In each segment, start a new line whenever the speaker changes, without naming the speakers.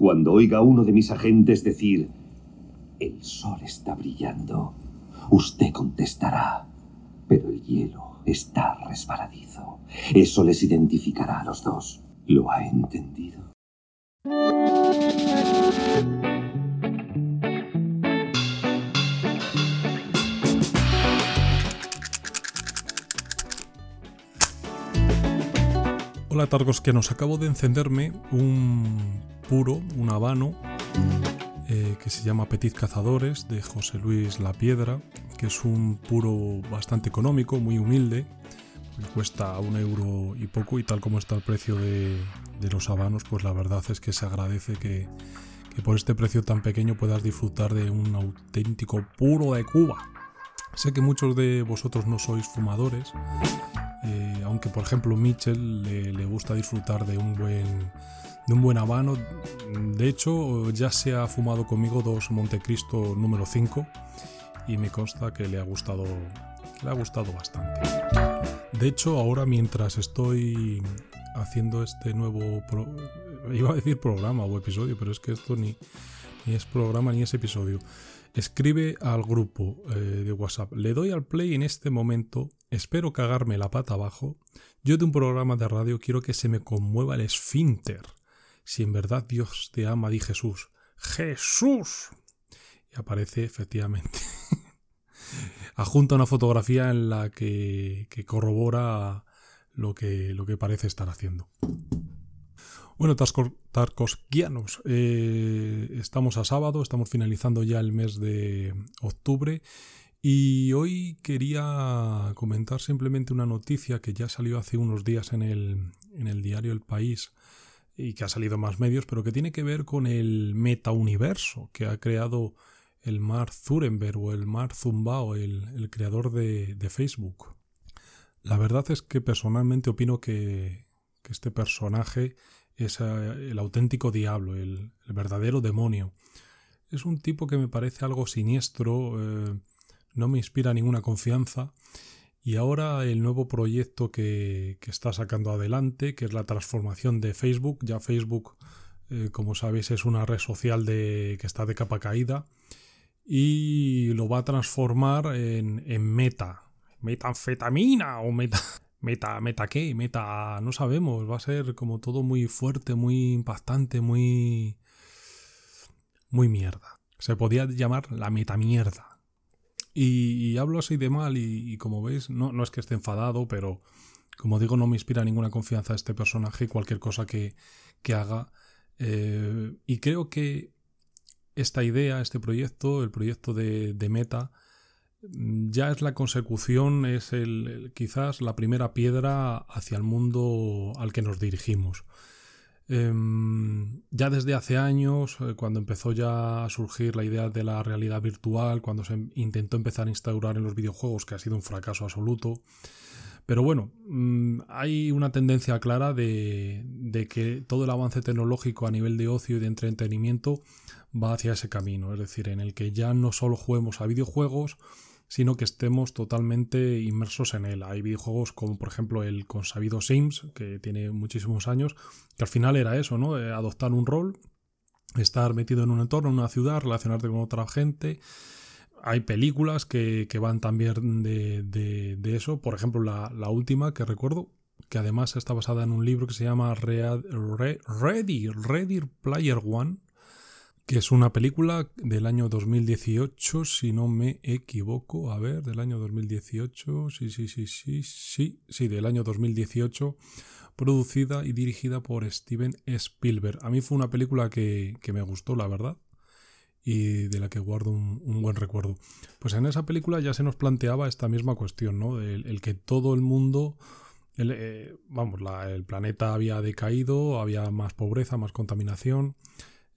Cuando oiga uno de mis agentes decir, el sol está brillando, usted contestará, pero el hielo está resbaladizo. Eso les identificará a los dos. ¿Lo ha entendido?
Hola nos acabo de encenderme un puro, un habano, eh, que se llama Petit Cazadores, de José Luis La Piedra, que es un puro bastante económico, muy humilde, cuesta un euro y poco, y tal como está el precio de, los habanos, pues la verdad es que se agradece que, que por este precio tan pequeño puedas disfrutar de un auténtico puro de Cuba. Sé que muchos de vosotros no sois fumadores, eh, aunque por ejemplo Mitchell le, gusta disfrutar de un buen de un buen habano. De hecho, ya se ha fumado conmigo dos Montecristo número 5 y me consta que le ha gustado le ha gustado bastante. De hecho, ahora mientras estoy haciendo este nuevo iba a decir programa o episodio, pero es que esto ni, ni es programa ni es episodio. Escribe al grupo eh, de WhatsApp. Le doy al play en este momento. Espero cagarme la pata abajo. Yo de un programa de radio quiero que se me conmueva el esfínter. Si en verdad Dios te ama, di Jesús. ¡Jesús! Y aparece efectivamente. Adjunta una fotografía en la que, que corrobora lo que, lo que parece estar haciendo. Bueno, Tarkosquianos, eh, estamos a sábado, estamos finalizando ya el mes de octubre y hoy quería comentar simplemente una noticia que ya salió hace unos días en el, en el diario El País y que ha salido en más medios, pero que tiene que ver con el metauniverso que ha creado el Mark Zurenberg o el Mark Zumbao, el, el creador de, de, Facebook. La verdad es que personalmente opino que, que este personaje es el auténtico diablo, el, verdadero demonio. Es un tipo que me parece algo siniestro, eh, no me inspira ninguna confianza. Y ahora el nuevo proyecto que, está sacando adelante, que es la transformación de Facebook. Ya Facebook, eh, como sabéis, es una red social de, que está de capa caída. Y lo va a transformar en, en meta. Metanfetamina o meta. Meta, meta qué, meta, no sabemos, va a ser como todo muy fuerte, muy impactante, muy... muy mierda. Se podía llamar la meta mierda. Y, hablo así de mal y, como veis, no, no, es que esté enfadado, pero como digo, no me inspira ninguna confianza este personaje cualquier cosa que, que haga. Eh, y creo que esta idea, este proyecto, el proyecto de, de Meta, Mm, ya es la consecución, es el, quizás la primera piedra hacia el mundo al que nos dirigimos. Em, ya desde hace años, eh, cuando empezó ya a surgir la idea de la realidad virtual, cuando se intentó empezar a instaurar en los videojuegos, que ha sido un fracaso absoluto, pero bueno, mm, hay una tendencia clara de, de, que todo el avance tecnológico a nivel de ocio y de entretenimiento va hacia ese camino, es decir, en el que ya no solo juguemos a videojuegos, sino que estemos totalmente inmersos en él. Hay videojuegos como por ejemplo el consabido Sims, que tiene muchísimos años, que al final era eso, ¿no? Eh, adoptar un rol, estar metido en un entorno, en una ciudad, relacionarte con otra gente. Hay películas que, van también de, eso. Por ejemplo, la, última que recuerdo, que además está basada en un libro que se llama Ready, Ready Player One, que es una película del año 2018, si no me equivoco. A ver, del año 2018, sí, sí, sí, sí, sí, sí, del año 2018, producida y dirigida por Steven Spielberg. A mí fue una película que, me gustó, la verdad, y de la que guardo un, buen recuerdo. Pues en esa película ya se nos planteaba esta misma cuestión, ¿no? El, que todo el mundo... Eh, vamos, el planeta había decaído, había más pobreza, más contaminación,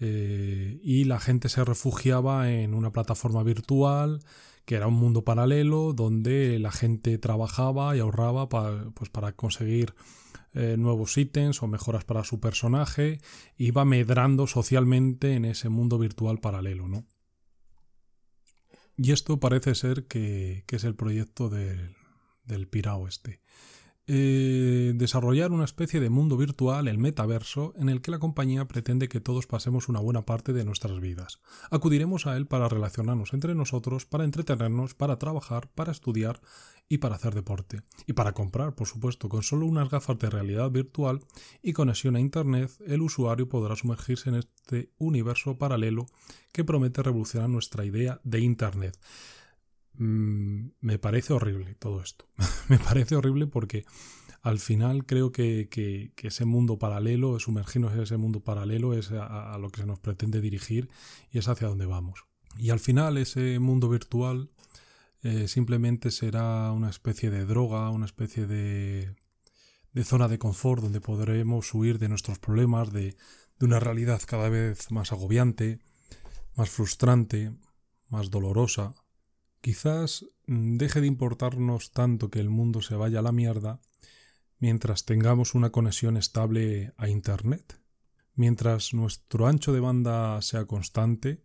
eh, y la gente se refugiaba en una plataforma virtual que era un mundo paralelo donde la gente trabajaba y ahorraba pues para conseguir eh, nuevos ítems o mejoras para su personaje, iba medrando socialmente en ese mundo virtual paralelo, ¿no? Y esto parece ser que, es el proyecto del, del Pirao este. Eh, desarrollar una especie de mundo virtual, el metaverso, en el que la compañía pretende que todos pasemos una buena parte de nuestras vidas. Acudiremos a él para relacionarnos entre nosotros, para entretenernos, para trabajar, para estudiar y para hacer deporte. Y para comprar, por supuesto, con solo unas gafas de realidad virtual y conexión a Internet, el usuario podrá sumergirse en este universo paralelo que promete revolucionar nuestra idea de Internet. Mm, me parece horrible todo esto. me parece horrible porque al final creo que, ese mundo paralelo, sumergirnos en ese mundo paralelo es a, lo que se nos pretende dirigir y es hacia donde vamos. Y al final ese mundo virtual eh, simplemente será una especie de droga, una especie de, de, zona de confort donde podremos huir de nuestros problemas, de una realidad cada vez más agobiante, más frustrante, más dolorosa, Quizás mm, deje de importarnos tanto que el mundo se vaya a la mierda mientras tengamos una conexión estable a Internet, mientras nuestro ancho de banda sea constante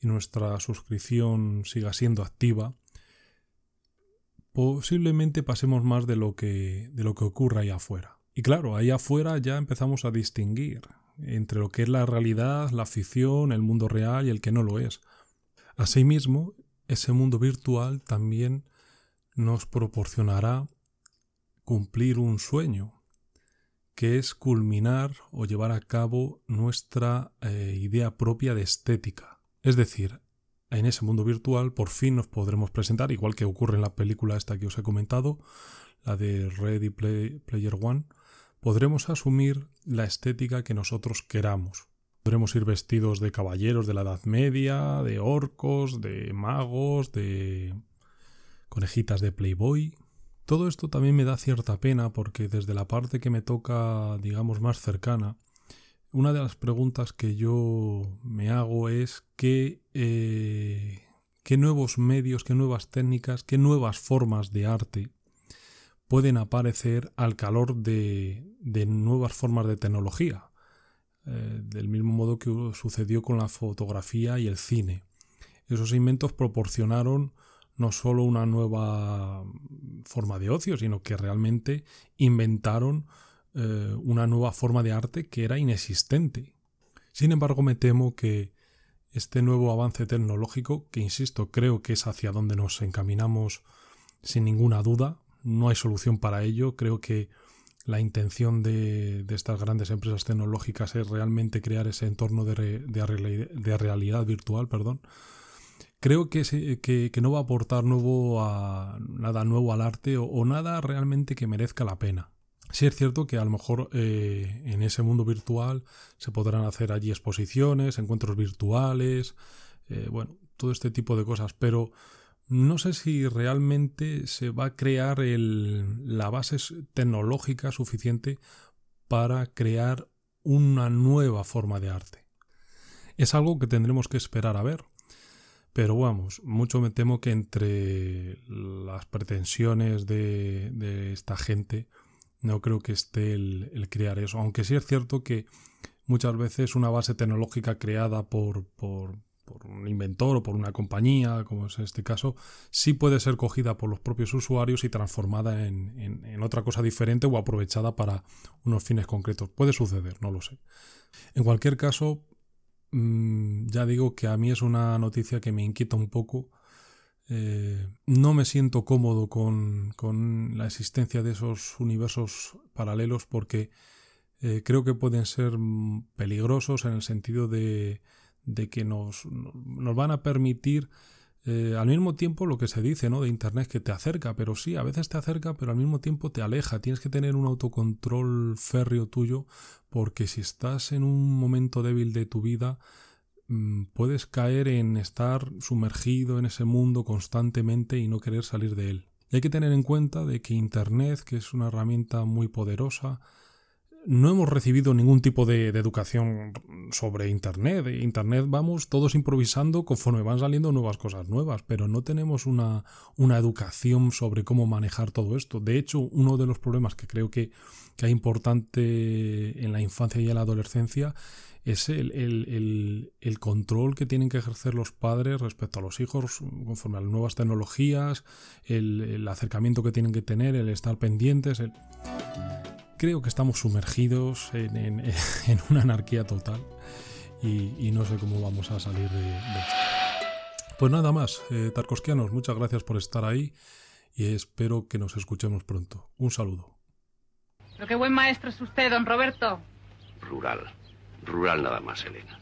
y nuestra suscripción siga siendo activa, posiblemente pasemos más de lo que, de lo que ocurra ahí afuera. Y claro, ahí afuera ya empezamos a distinguir entre lo que es la realidad, la ficción, el mundo real y el que no lo es. Asimismo, ese mundo virtual también nos proporcionará cumplir un sueño, que es culminar o llevar a cabo nuestra eh, idea propia de estética. Es decir, en ese mundo virtual por fin nos podremos presentar, igual que ocurre en la película esta que os he comentado, la de Ready Player One, podremos asumir la estética que nosotros queramos. Podremos ir vestidos de caballeros de la Edad Media, de orcos, de magos, de conejitas de Playboy. Todo esto también me da cierta pena porque desde la parte que me toca, digamos, más cercana, una de las preguntas que yo me hago es qué, eh, qué nuevos medios, qué nuevas técnicas, qué nuevas formas de arte pueden aparecer al calor de, de nuevas formas de tecnología. Eh, del mismo modo que sucedió con la fotografía y el cine. Esos inventos proporcionaron no solo una nueva forma de ocio, sino que realmente inventaron eh, una nueva forma de arte que era inexistente. Sin embargo, me temo que este nuevo avance tecnológico, que insisto, creo que es hacia donde nos encaminamos sin ninguna duda, no hay solución para ello, creo que la intención de, estas grandes empresas tecnológicas es realmente crear ese entorno de, realidad virtual, perdón, creo que, que, no va a aportar nuevo a, nada nuevo al arte o, nada realmente que merezca la pena. Sí es cierto que a lo mejor eh, en ese mundo virtual se podrán hacer allí exposiciones, encuentros virtuales, eh, bueno, todo este tipo de cosas, pero no sé si realmente se va a crear la base tecnológica suficiente para crear una nueva forma de arte. Es algo que tendremos que esperar a ver. Pero vamos, mucho me temo que entre las pretensiones de, esta gente no creo que esté el, crear eso. Aunque sí es cierto que muchas veces una base tecnológica creada por, un inventor o por una compañía, como es este caso, sí puede ser cogida por los propios usuarios y transformada en, otra cosa diferente o aprovechada para unos fines concretos. Puede suceder, no lo sé. En cualquier caso, mm, ya digo que a mí es una noticia que me inquieta un poco. Eh, no me siento cómodo con, la existencia de esos universos paralelos porque eh, creo que pueden ser mm, peligrosos en el sentido de de que nos, nos van a permitir eh, al mismo tiempo lo que se dice ¿no? de Internet que te acerca, pero sí, a veces te acerca, pero al mismo tiempo te aleja. Tienes que tener un autocontrol férreo tuyo porque si estás en un momento débil de tu vida, mm, puedes caer en estar sumergido en ese mundo constantemente y no querer salir de él. Y hay que tener en cuenta de que Internet, que es una herramienta muy poderosa, no hemos recibido ningún tipo de, educación sobre Internet. Internet vamos todos improvisando conforme van saliendo nuevas cosas nuevas, pero no tenemos una, educación sobre cómo manejar todo esto. De hecho, uno de los problemas que creo que, que es importante en la infancia y en la adolescencia es el, control que tienen que ejercer los padres respecto a los hijos conforme a las nuevas tecnologías, el, acercamiento que tienen que tener, el estar pendientes. Creo que estamos sumergidos en, una anarquía total y, no sé cómo vamos a salir de, esto. Pues nada más, eh, Tarkowskianos, muchas gracias por estar ahí y espero que nos escuchemos pronto. Un saludo.
Pero qué buen maestro es usted, don Roberto.
Rural. Rural nada más, Elena.